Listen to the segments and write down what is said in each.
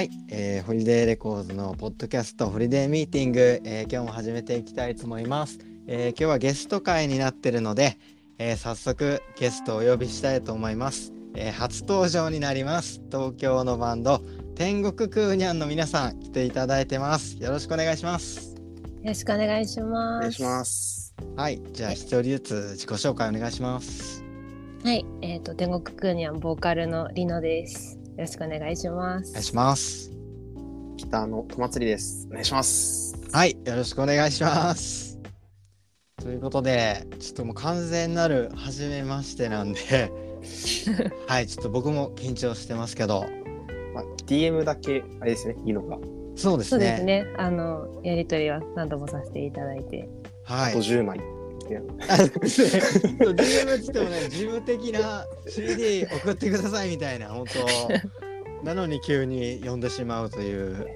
はい、えーホリデーレコーズのポッドキャストホリデーミーティング、えー今日も始めていきたいと思います、えー今日はゲスト会になってるので、えー早速ゲストをお呼びしたいと思います、えー初登場になります東京のバンド天国クーニャンの皆さん来ていただいてますよろしくお願いしますよろしくお願いします。お願いします。はいじゃあ一人ずつ自己紹介お願いしますはい、えっ、と天国クーニャンボーカルのリノです。よろしくお願いします。お願いします北のとまつりです。お願いします。はい、よろしくお願いします。ということで、ちょっともう完全なる初めましてなんで、はい、ちょっと僕も緊張してますけど、まあ、DM だけあれですね。いいのが。そうですね。そうですね。あのやりとりは何度もさせていただいて、はい。あと10枚。いやあね DM っつってもね、事務的な CD 送ってくださいみたいな、本当。なのに急に呼んでしまうという。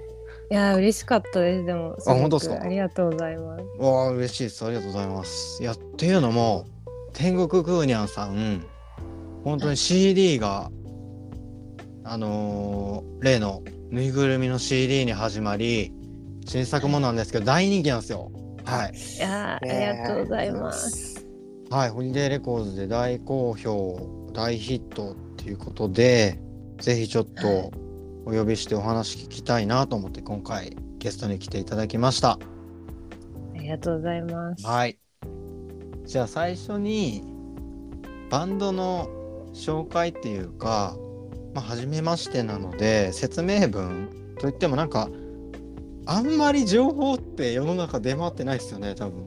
いやー嬉しかったです。でもすあ本当ですか？ありがとうございます。わあ、嬉しいです。ありがとうございます。いや、っていうのも、天国クーニャンさん、本当に CD が、あのー例のぬいぐるみの CD に始まり、新作もなんですけど、大人気なんですよ。はい。いやーありがとうございます。はい、 Holiday Records で大好評、大ヒットっていうことで、ぜひちょっとはいお呼びしてお話聞きたいなと思って、今回ゲストに来ていただきました。ありがとうございます。はい。じゃあ最初にバンドの紹介っていうか、まあ、初めましてなので説明文といってもなんかあんまり情報って世の中出回ってないですよね多分。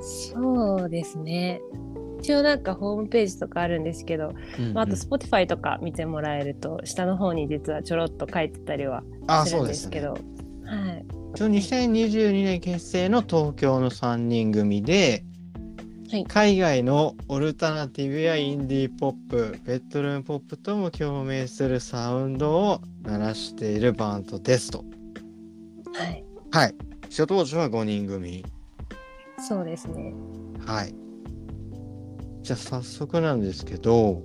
そうですね。一応なんかホームページとかあるんですけど、まあ、あと Spotify とか見てもらえると下の方に実はちょろっと書いてたりはするんですすけど、はい、一応2022年結成の東京の3人組で、はい海外のオルタナティブやインディーポップベッドルームポップとも共鳴するサウンドを鳴らしているバンドですと。はい、はい。初登場は5人組。そうですね。はい。じゃあ早速なんですけど、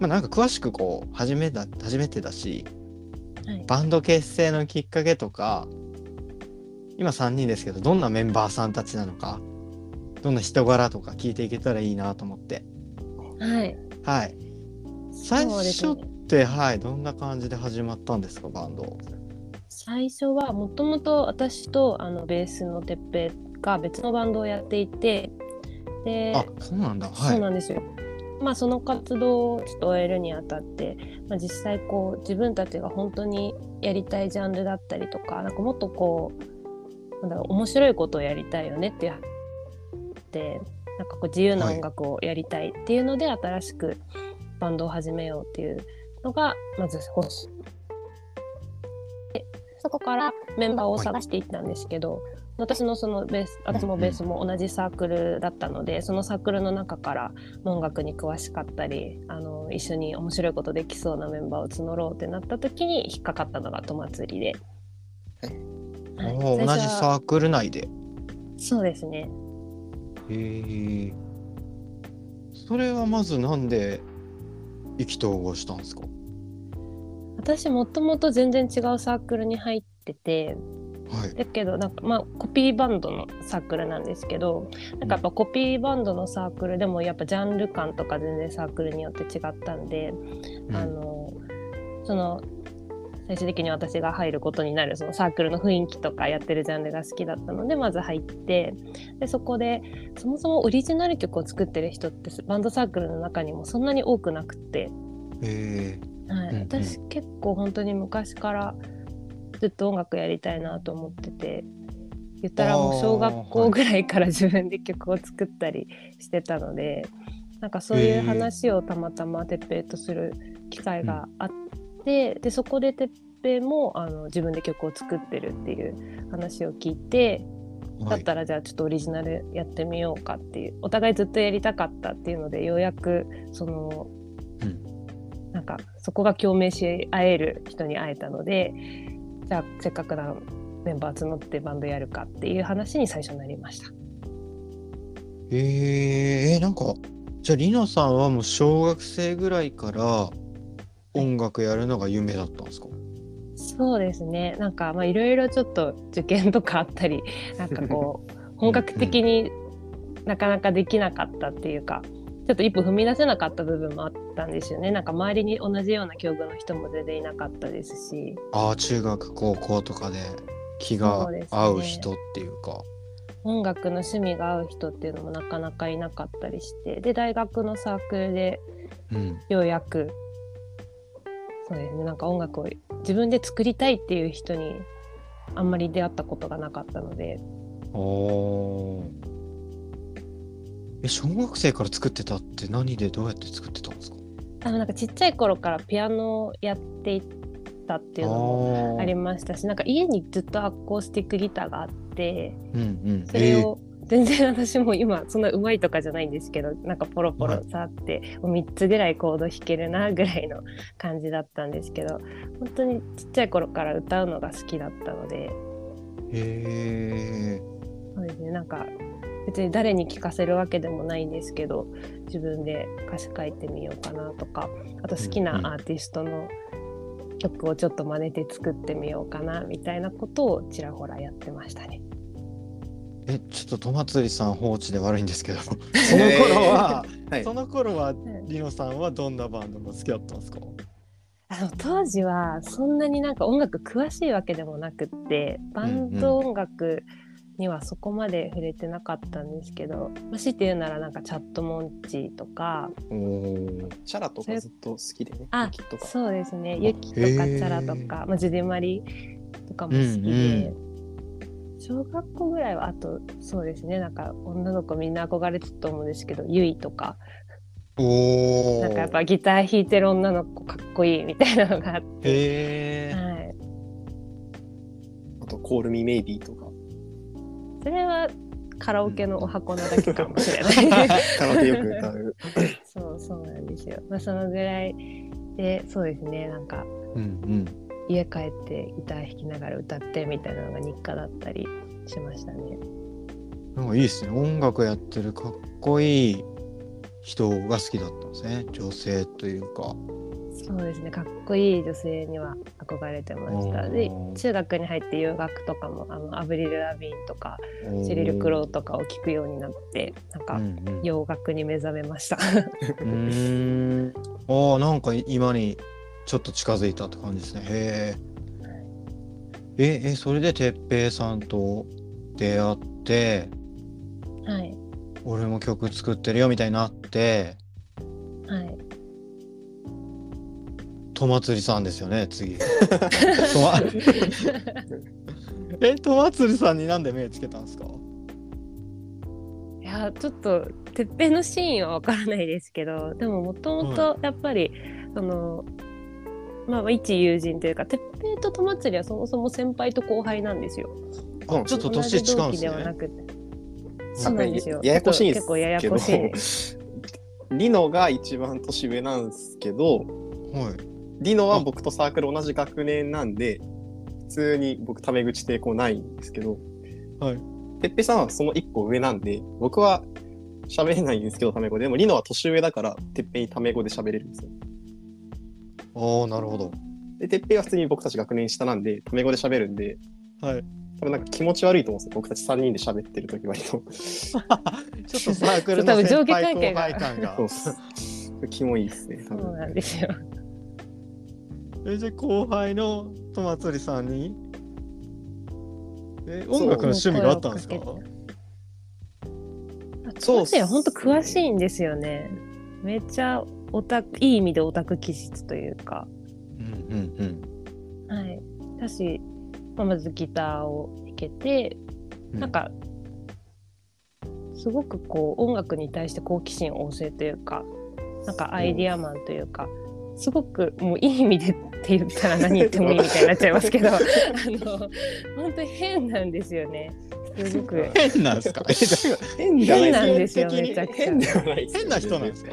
まあなんか詳しくこう、初めだ、初めてだし、はい、バンド結成のきっかけとか、今3人ですけど、どんなメンバーさんたちなのか、どんな人柄とか聞いていけたらいいなと思って。はい、はい。最初っね。て、はい、どんな感じで始まったんですか、バンド。最初はもともと私とあのベースのてっぺいが別のバンドをやっていて、で、あ、そうなんだ。はい。そうなんですよ。まあその活動をちょっと終えるにあたって、まあ、実際こう自分たちが本当にやりたいジャンルだったりとかなんかもっとこうなんだろう面白いことをやりたいよねっていうでなんかこう自由な音楽をやりたいっていうので、新しくバンドを始めようっていうのがまず欲しい。でそこからメンバーを探していったんですけど、私のそのベース私もベースも同じサークルだったので、そのサークルの中から音楽に詳しかったりあの一緒に面白いことできそうなメンバーを募ろうってなった時に引っかかったのがと祭りで、はい。同じサークル内で？そうですね。へえ。それはまずなんで意気投合したんですか？私もともと全然違うサークルに入っててはい。だけどなんかまあコピーバンドのサークルなんですけどなんかやっぱコピーバンドのサークルでもやっぱジャンル感とか全然サークルによって違ったんで、うんあのその最終的に私が入ることになるそのサークルの雰囲気とかやってるジャンルが好きだったのでまず入ってでそこでそもそもオリジナル曲を作ってる人ってバンドサークルの中にもそんなに多くなくて、へえ。はい私結構本当に昔からずっと音楽やりたいなと思ってて言ったらもう小学校ぐらいから自分で曲を作ったりしてたので、なんかそういう話をたまたまてっぺいとする機会があって、でそこでてっぺいもあの自分で曲を作ってるっていう話を聞いてだはい。ったらじゃあちょっとオリジナルやってみようかっていうお互いずっとやりたかったっていうのでようやくその、うんなんかそこが共鳴し合える人に会えたのでじゃあせっかくならメンバー募ってバンドやるかっていう話に最初なりました。へえ、えなんか、じゃあ、りなさんはもう小学生ぐらいから、音楽やるのが夢だったんですか？そうですね。なんかまあいろいろちょっと受験とかあったりなんかこう本格的になかなかできなかったっていうか、ちょっと一歩踏み出せなかった部分もあったんですよね。なんか周りに同じような境遇の人も全然いなかったですし。ああ中学高校とかで気が合う人っていうか。音楽の趣味が合う人っていうのもなかなかいなかったりして。で大学のサークルでうん。ようやくそうですね。なんか音楽を自分で作りたいっていう人にあんまり出会ったことがなかったので。おーえ小学生から作ってたって何でどうやって作ってたんですか？あのなんかちっちゃい頃からピアノをやっていたっていうのもあありましたしなんか家にずっとアコースティックギターがあってうんうん。それを全然私も今そんな上手いとかじゃないんですけどなんかポロポロ触ってもう3つぐらいコード弾けるなぐらいの感じだったんですけど本当にちっちゃい頃から歌うのが好きだったので。えー、へえそうですねなんか別に誰に聴かせるわけでもないんですけど自分で歌詞書いてみようかなとかあと好きなアーティストの曲をちょっと真似て作ってみようかなみたいなことをちらほらやってましたね。えちょっと戸祭さん放置で悪いんですけど その頃は、はい。その頃はリノさんはどんなバンドが好きだったんですか？あの当時はそんなになんか音楽詳しいわけでもなくってバンド音楽にはそこまで触れてなかったんですけど、もしって言うならなんかチャットモンチーとか。チャラとかずっと好きでね。あ。そうですね。ユキとかチャラとか、まあ、ジュディマリとかも好きで、小学校ぐらいはあとそうですね。なんか女の子みんな憧れてたと思うんですけどユイとか。おおなんかやっぱギター弾いてる女の子かっこいいみたいなのがあって、はい、あと、コールミメイビーとか。それはカラオケのお箱なだけかもしれない。カラオケよく歌う。そうそうなんですよ。まあそのぐらいでそうですねなんかうんうん家帰ってギター弾きながら歌ってみたいなのが日課だったりしましたね。なんかいいですね音楽やってるかっこいい人が好きだったんですね女性というかそうですね。かっこいい女性には憧れてました。で中学に入って洋楽とかもあのアブリル・ラビーンとかシリル・クローとかを聴くようになってなんか洋楽に目覚めました。うーん。ああなんか今にちょっと近づいたって感じですね。へえええそれで哲平さんと出会ってはい。俺も曲作ってるよみたいになってはい。戸祭さんですよね次。とま え戸祭さんになんで目つけたんですか？いやちょっとてっぺんのシーンはわからないですけどでももともとやっぱり、そのまあ一友人というかてっぺんととまつりはそもそも先輩と後輩なんですよ。あちょっと年違うんですね。そうなんですよ。ややこしいんです結構ややけどこしい。リノが一番年上なんですけど、はいリノは僕とサークル同じ学年なんで、普通に僕タメ口抵抗ないんですけど、はい。てっぺさんはその一個上なんで、僕は喋れないんですけど、タメ語で。でもリノは年上だから、てっぺにタメ語で喋れるんですよ。ああなるほどで、てっぺは普通に僕たち学年下なんで、タメ語で喋るんで、はい多分なんか気持ち悪いと思うんですよ。僕たち3人で喋ってる時割と。ちょっとサークルの多分上先輩下関係が後輩感がそうっす。キモいですね。多そう分なんですよ。えじゃあ後輩の戸祭さんに？えそう音楽の趣味があったんですか？そうです本当詳しいんですよね。めっちゃオタクいい意味でオタク気質というか。うんうんはい。だし、まあ、まずギターを弾けて、うんなんか、すごくこう音楽に対して好奇心旺盛というか、なんかアイディアマンというか、すごくもういい意味でって言ったら何言ってもいいみたいになっちゃいますけど、あの、本当に変なんですよね。すごく。変なんですか変なんですよ、めちゃくちゃ。変ではないですよ変な人なんですか？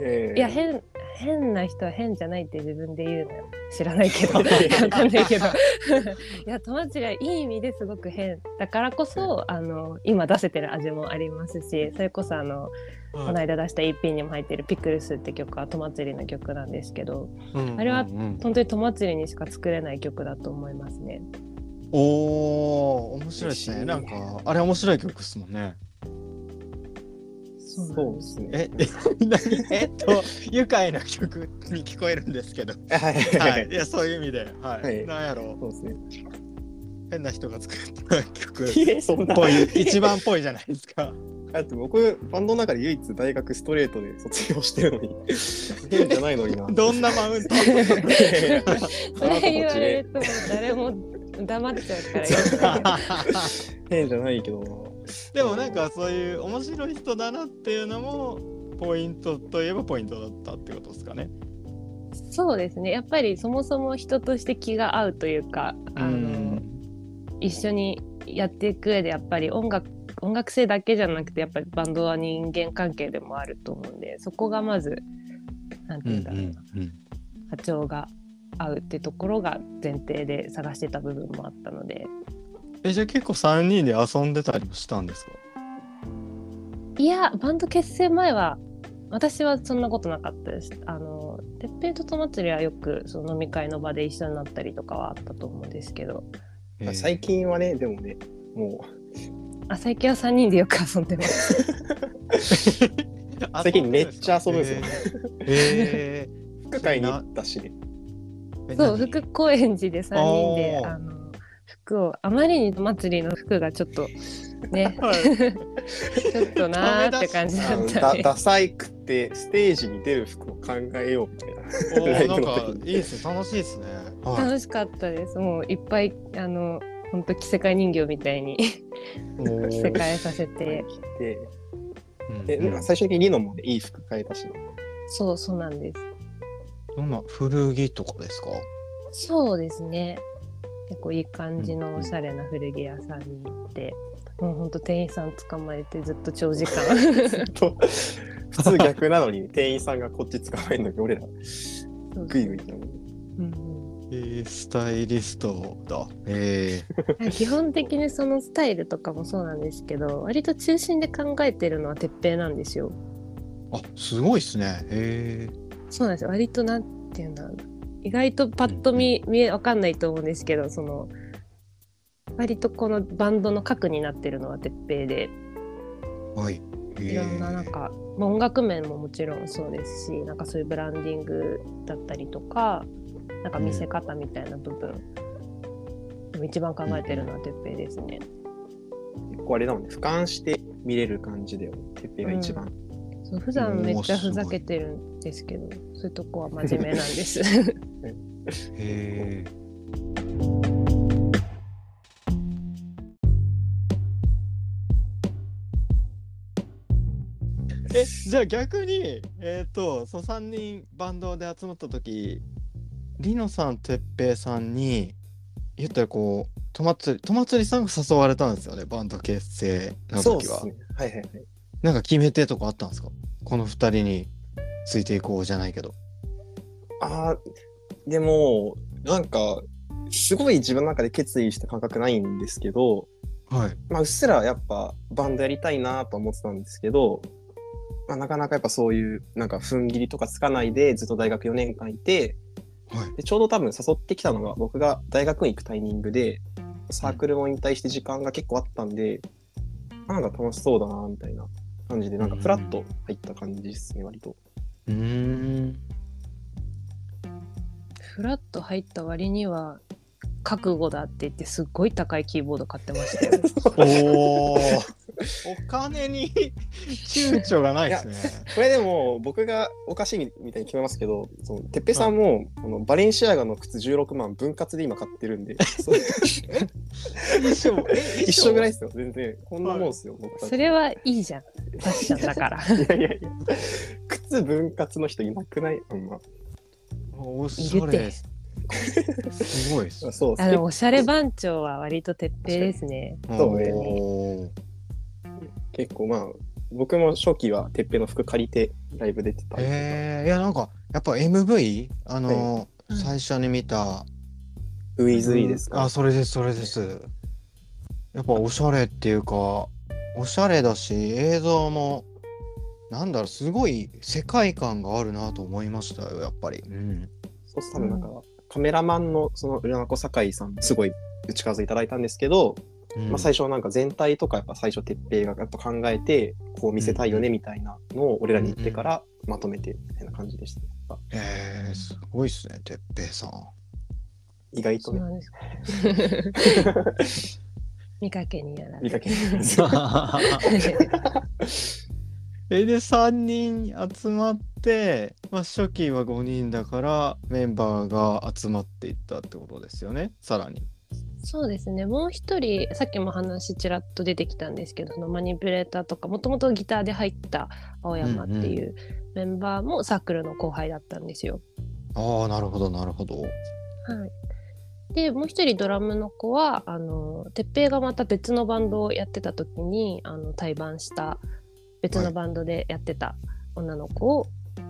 ええいや変変な人は変じゃないって自分で言うのよ。知らないけど。わかんないけど。いや友達がいい意味ですごく変だからこそあの今出せてる味もありますしそれこそあのこの間出した EP にも入ってる「ピクルス」って曲は「とまつり」の曲なんですけどうんあれはうん。うん本当にとまつりにしか作れない曲だと思いますね。おお面白いですね。なんかあれ面白い曲ですもんね。そうですね。え、え 何？えっと愉快な曲に聞こえるんですけど。はいは。はいい。いやそういう意味で、はい。はいなんやろそうですね。変な人が作った曲っいやそんな。ぽい一番っぽいじゃないですか。だって僕、バンドの中で唯一大学ストレートで卒業してるのに、変じゃないのにな。どんなマウント？それ言われるともう誰も黙っちゃうから変じゃないけどな。でもなんかそういう面白い人だなっていうのもポイントといえばポイントだったってことですかね。そうですね。やっぱりそもそも人として気が合うというかあの一緒にやっていく上でやっぱり音楽音楽性だけじゃなくてやっぱりバンドは人間関係でもあると思うんでそこがまずなんてうんいうんだろうな、波長が合うってところが前提で探してた部分もあったのでえじゃあ結構3人で遊んでたりもしたんですか？いやバンド結成前は私はそんなことなかったです。あのてっぺいとと祭りはよくその飲み会の場で一緒になったりとかはあったと思うんですけど。まあ最近はね、でもね、もあ最近は3人でよく遊んでます。最近めっちゃ遊ぶんですよ。へう、服買いに行ったしね。えそう何？福高円寺で3人であの服をあまりに祭りの服がちょっとね はいちょっとなーって感じだったね。ダダサいくってステージに出る服を考えようみたいな。なんかいいですね楽しいですね。は楽しかったです。もういっぱいあの本当着せ替え人形みたいに着せ替えさせて着て、うんで、うん最終的にリノもね、いい服買えたしね。そうそうなんです。どんな古着とかですか？そうですね。結構いい感じのおしゃれな古着屋さんに行って、もうほんと店員さん捕まえてずっと長時間。と。普通逆なのに、店員さんがこっち捕まえるのに、俺らグイグイなのに。うんえー、スタイリストだ。えうん 基本的にそのスタイルとかもそうなんですけど割と中心で考えてるのは鉄平なんですよ。ー、あすごいですね。へえそうなんですよ。割となんていうんだろう。な意外とパッと見見えわかんないと思うんですけどその割とこのバンドの核になってるのは鉄平ではい。いろんななんか、まあ、音楽面ももちろんそうですしなんかそういうブランディングだったりとかなんか見せ方みたいな部分、でも一番考えてるのは鉄平ですね。結構あれだもんね、俯瞰して見れる感じだよね。てっぺいが一番。そう普段めっちゃふざけてるんですけどそういうとこは真面目なんです。へえ。えじゃあ逆にえっ、とその3人バンドで集まった時リノさんてっぺいさんに言ったらこうとまつりとまつりさんが誘われたんですよねバンド結成の時は、そうですね。はいはいはい。なんか決め手とかあったんですか？この2人についていこうじゃないけど。ああ、でも、なんか、すごい自分の中で決意した感覚ないんですけど、はい。まあ、うっすらやっぱバンドやりたいなと思ってたんですけど、まあ、なかなかやっぱそういうなんか踏ん切りとかつかないでずっと大学4年間いてはい。でちょうど多分誘ってきたのが僕が大学に行くタイミングでサークルも引退して時間が結構あったんで、なんか楽しそうだなみたいな感じでなんかフラッと入った感じですね割と。うーんフラッと入った割には覚悟だって言ってすっごい高いキーボード買ってましたよ。おお。お金に 躊躇がないですね。これでも僕がおかしいみたいに聞こえますけど、そのてっぺさんも、このバレンシアガの靴16万分割で今買ってるんで、一緒一緒？ぐらいですよ、全然。こんなもんですよ、僕たち。それはいいじゃん。ファッションだから。いやいやいや、靴分割の人いなくない？あんま。おしゃれです。すごいです。そう、あのおしゃれ番長は割と徹底ですね。そうね結構まあ、僕も初期はてっぺの服借りてライブ出てたりとか。へえいやなんかやっぱ MV? あの、はい最初に見た。ウィズイですか、あ、それです、それです。やっぱおしゃれっていうか、おしゃれだし、映像も、なんだろう、すごい世界観があるなと思いましたよ、やっぱり。うん。そう多分なんか、カメラマンのその浦名子酒井さんすごい打ち数いただいたんですけど、うんまあ、最初なんか全体とかやっぱ最初哲平がやっぱ考えてこう見せたいよねみたいなのを俺らに言ってからまとめてみたいな感じでした、ねえー、すごいっすね、てっぺいさん。意外とね。見かけにやられ見かけて。えで3人集まって、まあ、初期は5人だからメンバーが集まっていったってことですよねさらに。そうですねもう一人さっきも話ちらっと出てきたんですけどそのマニピュレーターとかもともとギターで入った青山っていうメンバーもサークルの後輩だったんですよ。ああなるほどなるほど。はい、でもう一人ドラムの子はあの哲平がまた別のバンドをやってた時にあの対バンした別のバンドでやってた女の子を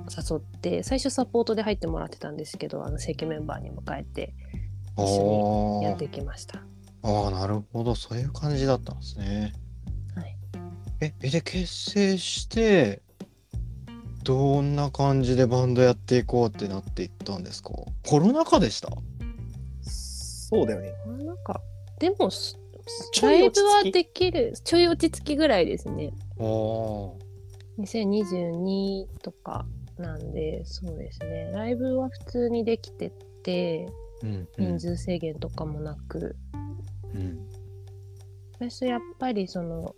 誘って、最初サポートで入ってもらってたんですけどあの正規メンバーに迎えてあ一緒にやっーてきました。あーなるほど。そういう感じだったんですね。はい、ええで結成してどんな感じでバンドやっていこうってなっていったんですか？コロナ禍でした？そうだよね。なんかでもライブはできるちょい落ち着きぐらいですね。あー。2022とかなんでそうですね。ライブは普通にできててうんうん。人数制限とかもなく、うん。私やっぱりその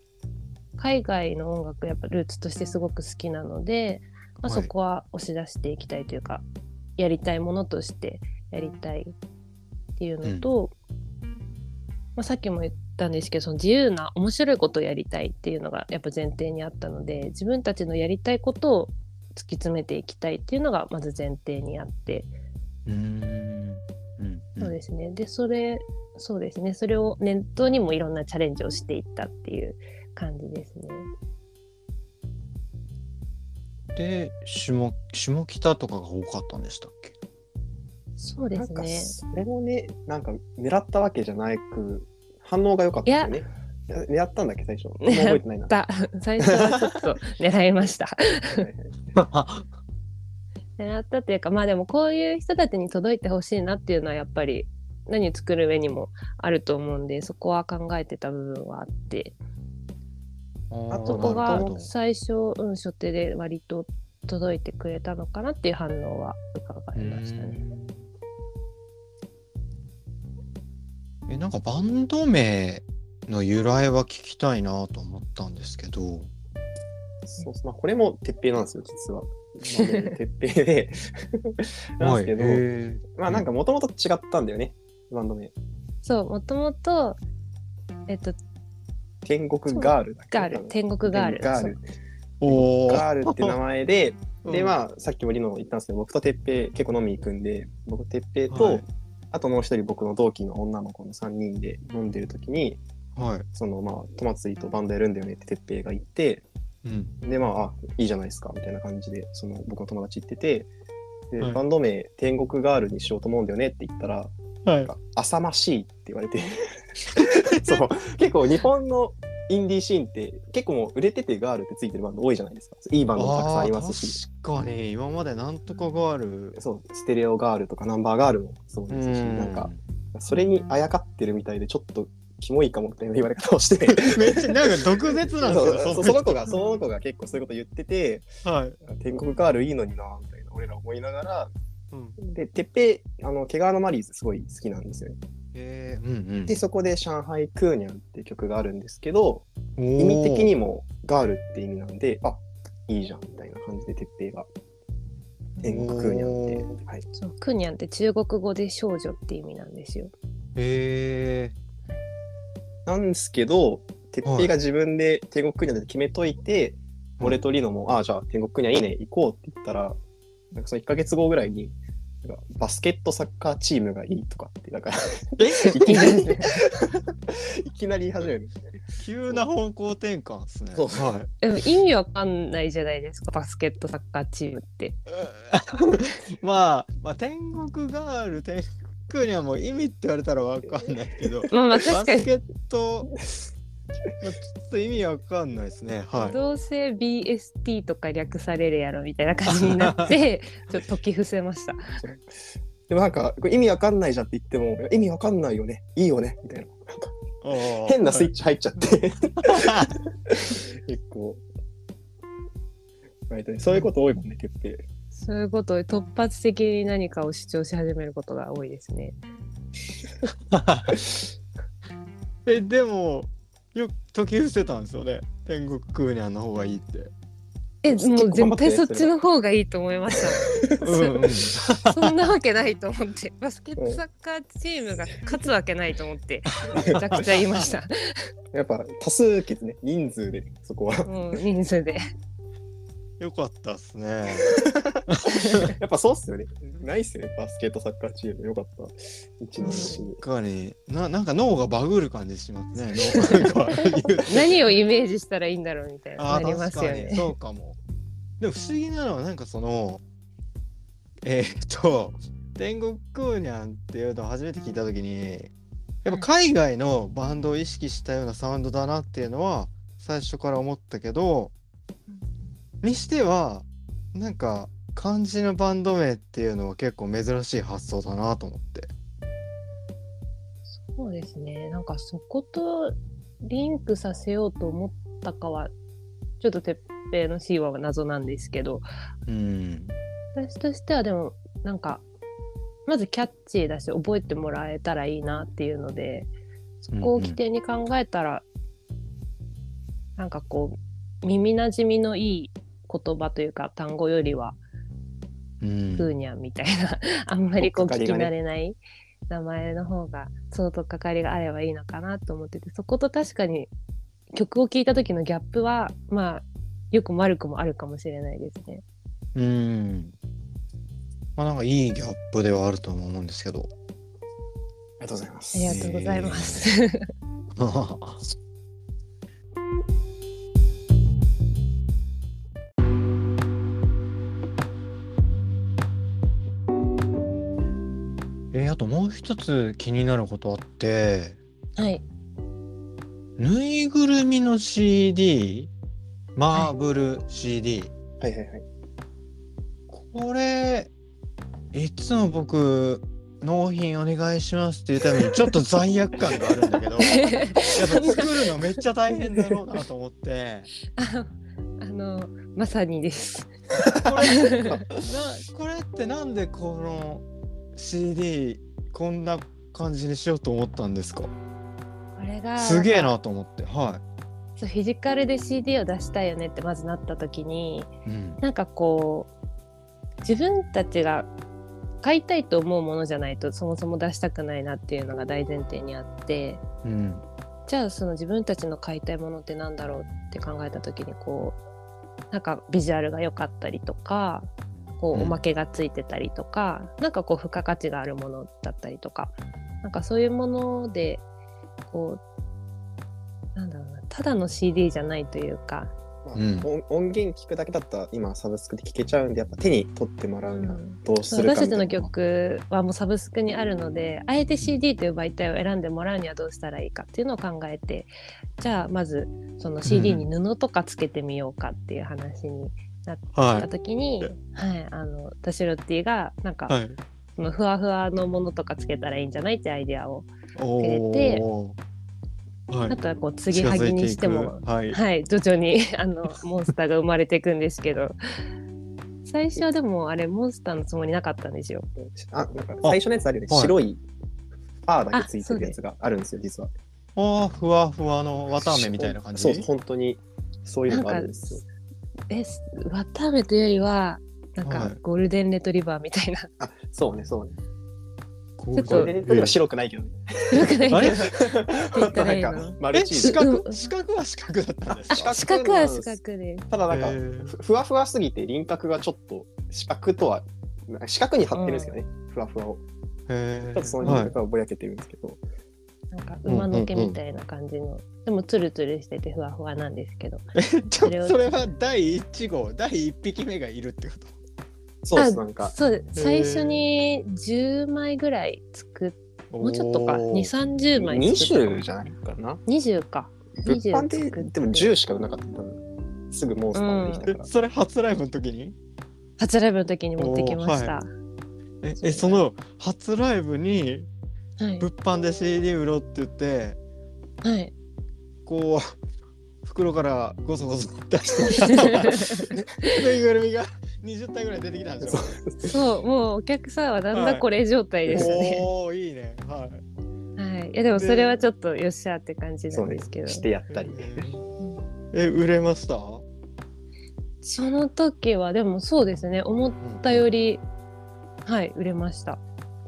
海外の音楽やっぱルーツとしてすごく好きなので、まあ、はい。そこは押し出していきたいというか、やりたいものとしてやりたいっていうのと、まあ、さっきも言ったんですけどその自由な面白いことをやりたいっていうのがやっぱ前提にあったので自分たちのやりたいことを突き詰めていきたいっていうのがまず前提にあって、うんそうですね。でそれそうですね。それを念頭にもいろんなチャレンジをしていったっていう感じですね。で下下北とかが多かったんでしたっけ？そうでなんかすね。それもねなんか狙ったわけじゃなく反応が良かったよね。いや。狙ったんだっけ最初？覚えてないな。だ最初はちょっと狙いました。狙ったっていうかまあでもこういう人たちに届いてほしいなっていうのはやっぱり何を作る上にもあると思うんでそこは考えてた部分はあってあーそこが最初、うん、初手で割と届いてくれたのかなっていう反応は伺いましたね。うんえなんかバンド名の由来は聞きたいなと思ったんですけどそうそうまあ、これも鉄平なんですよ実は。まあね鉄平で。なんですけど、はいまあなんかもともと違ったんだよねバンド名。そうもともとえっと天国ガールだっけ？ガール。天国ガール。ガール。おー。ガールって名前で、であまあさっきもリノ言ったんですけど僕と鉄平結構飲み行くんで僕鉄平と、はい。あともう一人僕の同期の女の子の3人で飲んでる時にはい、そのまあトマツリとバンドやるんだよねって鉄平が言ってうん、でまああいいじゃないですかみたいな感じでその僕の友達言っててで、はい。バンド名天国ガールにしようと思うんだよねって言ったらはい。浅ましいって言われて。そう。結構日本のインディーシーンって結構もう売れててガールってついてるバンド多いじゃないですか。いいバンドもたくさんありますし。確かに。今までなんとかガール。そう。ステレオガールとかナンバーガールもそうですしなんかそれにあやかってるみたいでちょっとキモいかもみたいな言われ方をして。めっちゃなんか毒舌なんですよその子がその子が結構そういうこと言っててはい、天国ガールいいのになみたいな俺ら思いながらうん、でてっぺいあの毛皮のマリーズすごい好きなんですよね。えー、うんうん。でそこで「上海クーニャン」っていう曲があるんですけど意意味的にもガールって意味なんであいいじゃんみたいな感じでてっぺいが天国クーニャンって、はい、そうクニャンって中国語で少女って意味なんですよ。へえなんですけどてっぺいが自分で天国クーニャンで決めといて、俺とリノも「ああじゃあ天国クーニャンいいね行こう」って言ったらなんかその1ヶ月後ぐらいになんかバスケットサッカーチームがいいとかって、なんかえ？いきなり、いきなり言い始める。急な方向転換ですね。そうはい。でも意味わかんないじゃないですかバスケットサッカーチームって。まあ、まあ、天国ガール、天国にはもう意味って言われたらわかんないけど、まあまあバ確かにスケット、まあ、ちょっと意味わかんないですね。はい。どうせ BST とか略されるやろみたいな感じになって ちょっと解き伏せました。でもなんか、意味わかんないじゃんって言っても、意味わかんないよね、いいよね、みたいな。なんか変なスイッチ入っちゃって、結構。割とね、そういうこと多いもんね、てっぺい。そういうことを突発的に何かを主張し始めることが多いですね。え、でも、よく解き伏せたんですよね。天国クーニャンの方がいいって。え、もう絶対そっちの方がいいと思いました。うんうん。そんなわけないと思って、バスケットサッカーチームが勝つわけないと思って、めちゃくちゃ言いました。やっぱ多数決ね、人数で、そこは。もう人数で。よかったっすね。やっぱそうっすよね。ないっすよね、バスケットサッカーチーム。よかった。一年し確かにな、なんか脳がバグる感じしますね。何をイメージしたらいいんだろうみたいなありますよ確かにね。そうかも。でも不思議なのはなんかそのえーっと天国クーニャンっていうのを初めて聞いた時にやっぱ海外のバンドを意識したようなサウンドだなっていうのは最初から思ったけどにしてはなんか漢字のバンド名っていうのは結構珍しい発想だなと思って。そうですね。なんかそことリンクさせようと思ったかは、ちょっと鉄平の C は謎なんですけど、うん。私としてはでも、なんか、まずキャッチーだし、覚えてもらえたらいいなっていうので、そこを起点に考えたら、なんかこう、耳なじみのいい言葉というか単語よりは、うんプーニャンみたいな、あんまりこう聞き慣れない名前の方が、そうとっかかりがあればいいのかなと思ってて、そこと確かに曲を聴いた時のギャップは、まあ、よくも悪くもあるかもしれないですね。うん。まあなんかいいギャップではあると思うんですけど。ありがとうございます。ありがとうございます。もう一つ気になることあってはい。ぬいぐるみの CD マーブル CD、はいはいはい。これいつも僕納品お願いしますっていうために ちょっと罪悪感があるんだけど やっぱ作るのめっちゃ大変だろうなと思って ああの、まさにです。これなこれってなんでこの CD こんな感じにしようと思ったんですか？これが、すげえなと思って。はそうフィジカルで CD を出したいよねってまずなった時に、い、うん。なんかこう自分たちが買いたいと思うものじゃないとそもそも出したくないなっていうのが大前提にあってうん。じゃあその自分たちの買いたいものってなんだろうって考えた時にこうなんかビジュアルが良かったりとかこうん。うおまけがついてたりとか、なんかこう付加価値があるものだったりとかなんかそういうものでこうなんだろうなただの CD じゃないというかまあうん。音音源聞くだけだったら今サブスクで聞けちゃうんで、やっぱ手に取ってもらうにはうん。どうするか私たちの曲はもうサブスクにあるのであえて CD という媒体を選んでもらうにはどうしたらいいかっていうのを考えてじゃあまずその CD に布とかつけてみようかっていう話になっはた時に、はいあのタシロッティがなんか、いはい。そのふわふわのものとかつけたらいいんじゃないってアイデアをおれてーはい。あとはこう継ぎはぎにしてもはい、はい、徐々に あのモンスターが生まれていくんですけど。最初はでもあれモンスターのつもりなかったんですよ。あ、なんか最初のやつあるよね。はい。白いファーだけついてるやつがあるんですよ、実は。ああふわふわの綿あめみたいな感じ？そう、本当にそういうのがあるんですよ。え綿あめというよりはなんかはい。ゴールデンレトリバーみたいな、あ、そうね、そうね。こちょっとこれで例えば白くないけどね。白くない。あれ？けどなんかえ四チーズ。角？四角は四角だったんですかあ四角は四角で。す。ただなんか、へー。ふふわふわすぎて輪郭がちょっと四角とは四角に貼ってるんですけどね、ふわふわを。へちょっとその辺がぼやけてるんですけど、なんか馬の毛みたいな感じの、でもツルツルしててふわふわなんですけど。ちょそれは第1号第1匹目がいるってこと？そうです、あなんか。そう最初に10枚ぐらい作っもうちょっとか2おー3 0枚作った。20じゃないかな。20か。物販で20作って。でも10しかなかったすぐモンスターができたから。えそれ初ライブの時に？初ライブの時に持ってきました、ええその初ライブにはい。物販で CD 売ろうって言ってはい。こう袋からゴソゴソ出してぬいぐるみが20体ぐらい出てきたんですよ。そう。もうお客さんはなんだこれ状態でしたね、おおいいね。はい。はい、いやでもそれはちょっとよっしゃって感じなんですけど。してやったり。うん。え売れました？その時はでもそうですね。思ったよりはい売れました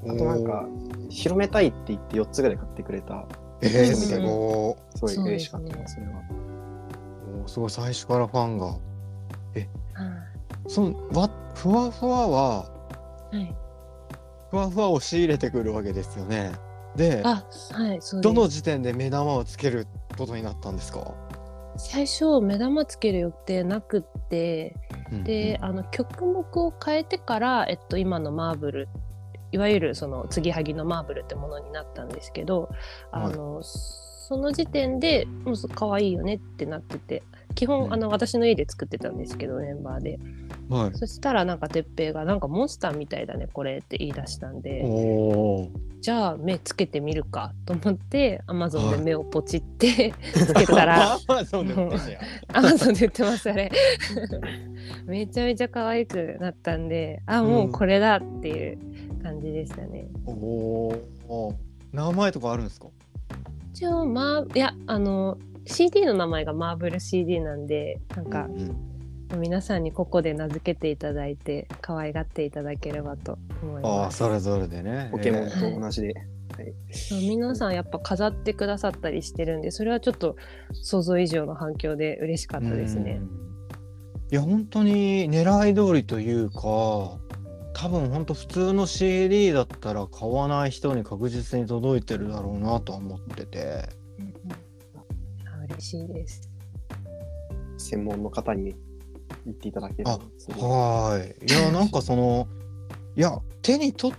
あとなんか広めたいって言って4つぐらい買ってくれた。えー、うんすごすごい嬉しかったなそれは。い。おーすごい最初からファンが。はいそのわふわふわははいふわふわを仕入れてくるわけですよね。で、あはいそうですどの時点で目玉をつけることになったんですか？最初目玉つける予定なくってで、あの曲目を変えてから、えっと、今のマーブルいわゆるその継ぎはぎのマーブルってものになったんですけどあの、その時点でもう可愛いよねってなってて基本、うんあの私の家で作ってたんですけどメンバーで。うんはい。そしたらなんか哲平が「なんかモンスターみたいだねこれ」って言い出したんでおお。じゃあ目つけてみるかと思ってアマゾンで目をポチって つけたら。アマゾンで売ってんねや。アマゾンで売ってますあれ。めちゃめちゃ可愛くなったんであもうこれだっていう感じでしたね、おお。名前とかあるんですか？一応まあいやあの CD の名前がマーブル CD なんでなんかうんうん皆さんにここで名付けていただいて可愛がっていただければと思いああますそれぞれでね。ポケモンえーと同じで。そう皆さんやっぱ飾ってくださったりしてるんでそれはちょっと想像以上の反響で嬉しかったですねう。んいや本当に狙い通りというか多分本当普通の CD だったら買わない人に確実に届いてるだろうなとは思ってて。うんうん。あ嬉しいです。専門の方に言っていただけるあとすごいはい。いやなんかそのいや手に取っ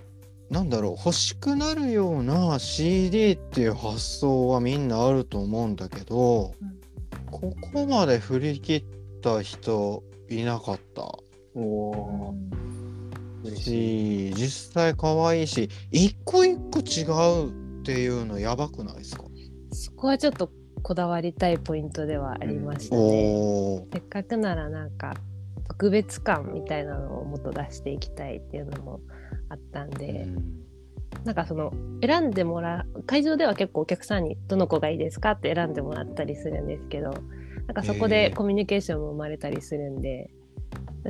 なんだろう欲しくなるような CD っていう発想はみんなあると思うんだけど、うん。ここまで振り切った人いなかった。お。し実際可愛いし一個一個違うっていうのやばくないですか？そこはちょっとこだわりたいポイントではありましたね。おー。せっかくならなんか特別感みたいなのをもっと出していきたいっていうのもあったんで、なんかその選んでもらう会場では結構お客さんにどの子がいいですかって選んでもらったりするんですけどなんかそこへでー。コミュニケーションも生まれたりするんで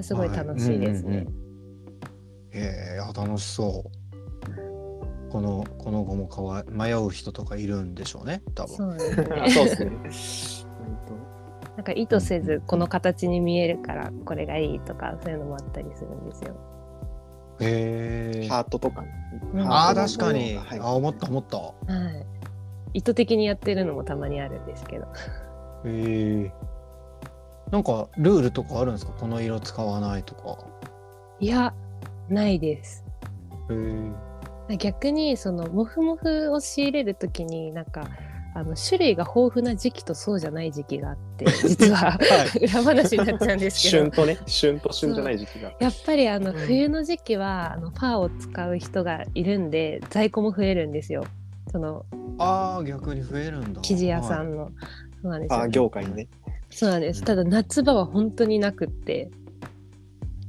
すごい楽しいですね。はいうんうん。へえあ楽しそう。このこの子もかわい迷う人とかいるんでしょうね多分。そうですね。なんか意図せずこの形に見えるからこれがいいとかそういうのもあったりするんですよ。へえハートとか。ね。うん。あーハートの確かに、はい。あ思った思った。はい。意図的にやってるのもたまにあるんですけど。へえなんかルールとかあるんですか？この色使わないとか。いや、ないです。逆にそのモフモフを仕入れるときになんかあの種類が豊富な時期とそうじゃない時期があって 実は。裏話になっちゃうんですけど。旬とね、旬と旬じゃない時期が。やっぱりあのうん。冬の時期はあのファーを使う人がいるんで在庫も増えるんですよ。そのああ逆に増えるんだ。生地屋さはい。んの、そうなんですよ。あー業界にね。そうなんです。ただ夏場は本当になくって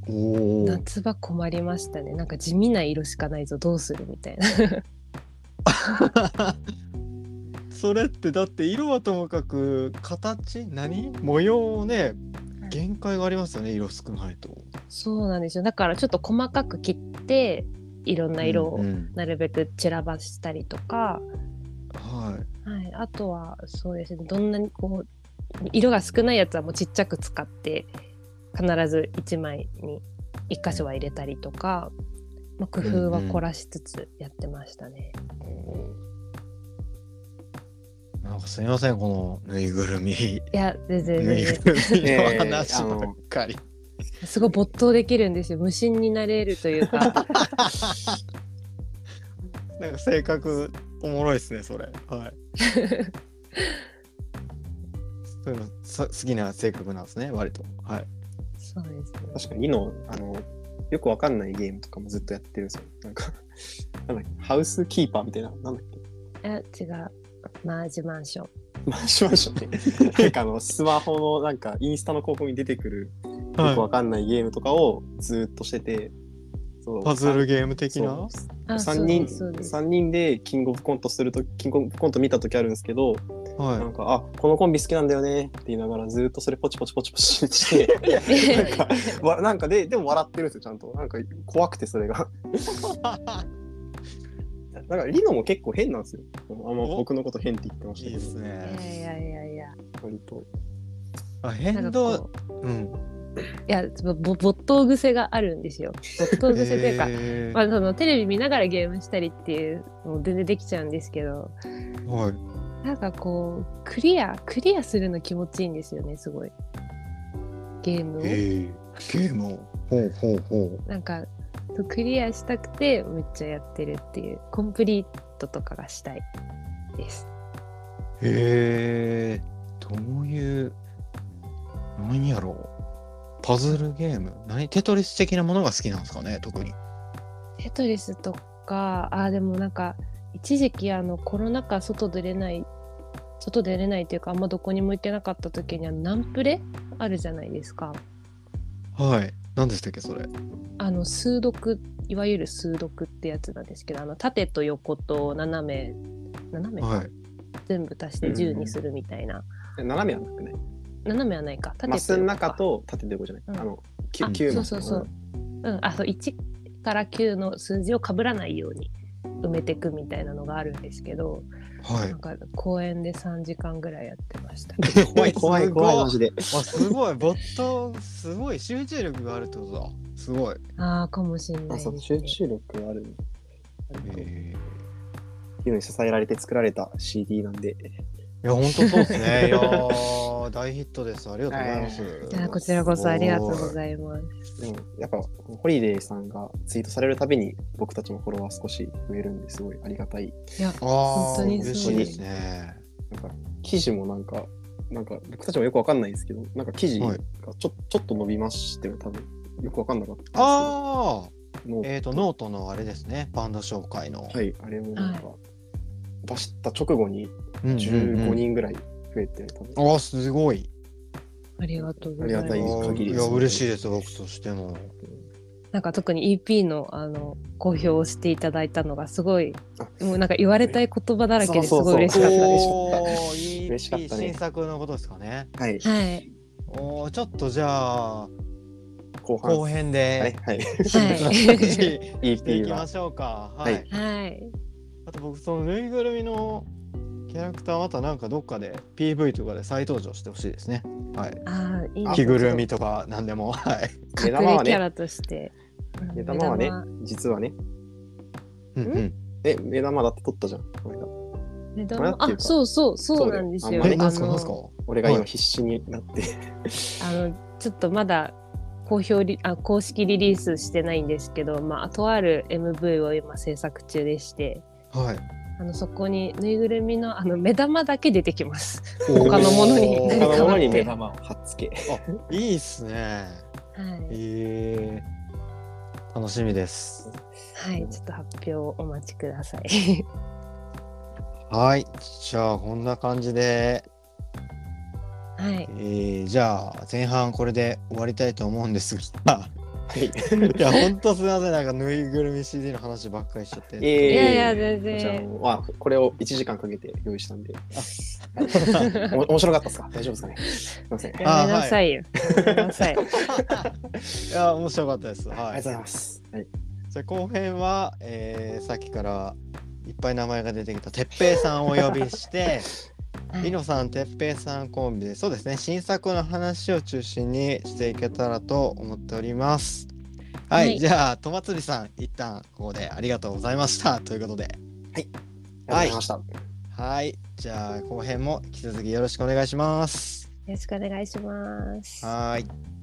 夏場困りましたね。なんか地味な色しかないぞどうするみたいな。それってだって色はともかく形？何？模様ね限界がありますよね色少ないと。そうなんですよ。だからちょっと細かく切っていろんな色をうんうん。なるべく散らばしたりとか、はい。はい、あとはそうですね。どんなにこう色が少ないやつはもうちっちゃく使って必ず1枚に1箇所は入れたりとかまあ、工夫は凝らしつつやってましたね。なんかすみません、このぬいぐるみ。いや全然ぬい全ぐるみのええ話ばっかり。然すごい没頭できるんですよ無心になれるというか なんか性格おもろいですね、それ。はい。そういうのさ好きな性格なんですね、割と。はい。そうですね。確かに、リノ、あの、よくわかんないゲームとかもずっとやってるんですよ。なんか、なんだっけ、ハウスキーパーみたいな、なんだっけ、いや違うマージマンション。マンションマンションね。なんかあの、スマホのなんか、インスタの広告に出てくる、よくわかんないゲームとかをずっとしてて、そうパズルゲーム的な？あ3人そうですそうです三人でキングオブコントするとキングオブコント見た時あるんですけど、なはんかあこのコンビ好きなんだよねって言いながらずっとそれポチポチポチポチして なんかわなんかででも笑ってるんですよちゃんとなんか怖くてそれが だからリノも結構変なんですよあんまお僕のこと変って言ってまい。したけどいいですね。いやいやいや。割とあ変動。ううん。いやぼ没頭癖があるんですよ。没頭癖というか、へーまあ、そのテレビ見ながらゲームしたりっていうのも全然できちゃうんですけどはい。なんかこうクリアクリアするの気持ちいいんですよねすごいゲームを。えー、ゲームを？ほうほうほなんかクリアしたくてめっちゃやってるっていうコンプリートとかがしたいです。う。へえ。どういう。何やろう。パズルゲーム？何？テトリス的なものが好きなんですかね、特に。テトリスとかあーでもなんか一時期あのコロナ禍外出れない外出れないっていうかあんまどこにも行けなかった時にはナンプレあるじゃないですか。はい。何でしたっけ、それ。あの数読いわゆる数読ってやつなんですけどあの縦と横と斜め斜めか、はい。全部足して10にするみたいな、え斜めはなくない？斜めはないか。縦と中と縦と横じゃない、うん。あのあ9 9マスそうそうそう。うん、あそう1から9の数字を被らないように埋めていくみたいなのがあるんですけど、はなんか公園で3時間ぐらいやってました。い。怖い怖い怖いマジであ、すごい。ボット、すごい。集中力があるってことだ。すごい。ああかもしれなあいです、そう集ね。中力あるってえいうのに支えられて作られた CD なんでいや、本当そうですね。いやー、大ヒットです。ありがとうございます。いやこちらこそありがとうございます。でもやっぱホリデーさんがツイートされるたびに僕たちもフォロワー少し増えるんですごいありがたいいや本当に嬉しいですね。なんか記事もなんかなんか僕たちもよくわかんないんですけどなんか記事がはいちょ,、ちょっと伸びまして多分よくわかんなかったんですけどああ、ノーえっ、と、ノートのあれですね。バンド紹介の。はいあれもなんか、出した直後に15人ぐらい増えて、多分ああ、すごい。ありがとうございます。ありがたい限りですいや、嬉しいです、僕としても。なんか特に EP のあの公表をしていただいたのがすごいあもうなんか言われたい言葉だらけですごい嬉しかったです。おーいい嬉しかったね新作のことですかね。はいはいおーちょっとじゃあ、後半後編はいで、はい はいしていきましょうか。は。はいいはい。あと僕、そのぬいぐるみのキャラクター、またなんかどっかで PV とかで再登場してほしいですね。はい。ああいいね着ぐるみとかなんでも。はい。隠れキャラとして。うん目玉はね実はねうんうん。え目玉だって取ったじゃん目これっていうか玉あそうそうそうなんですよ。なんすかなんすか？俺が今必死になって、あのちょっとまだ公表リあ公式リリースしてないんですけど、まあ、とある MV を今制作中でしてはい。あのそこにぬいぐるみのあの目玉だけ出てきます。他他のものに他何かのものに目玉を貼っつけいいっすね。はい、えー、楽しみです。はい、ちょっと発表をお待ちください。はい。じゃあ、こんな感じで、はい、えー、じゃあ、前半これで終わりたいと思うんですが、はいいや、ほんとすみません。なんか、ぬいぐるみ CD の話ばっかりしちゃって。いえいやいや全じゃあ然。まあこれを1時間かけて用意したんでお面白かったですか？大丈夫ですかね？すいませんありやめなさいよ。やめなさい。いや、面白かったです。はいがとうご。ざいます、はい、じゃあ後編は、えーさっきからいっぱい名前が出てきたてっぺいさんをお呼びして、はいりのさん、てっぺいさんコンビで、そうですね、新作の話を中心にしていけたらと思っております。はい、はいじゃあ、とまつりさん、一旦ここでありがとうございました。ということで、ありがとうございました。はい、じゃあ、後編も引き続きよろしくお願いします。よろしくお願いします。はい。